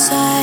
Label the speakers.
Speaker 1: side.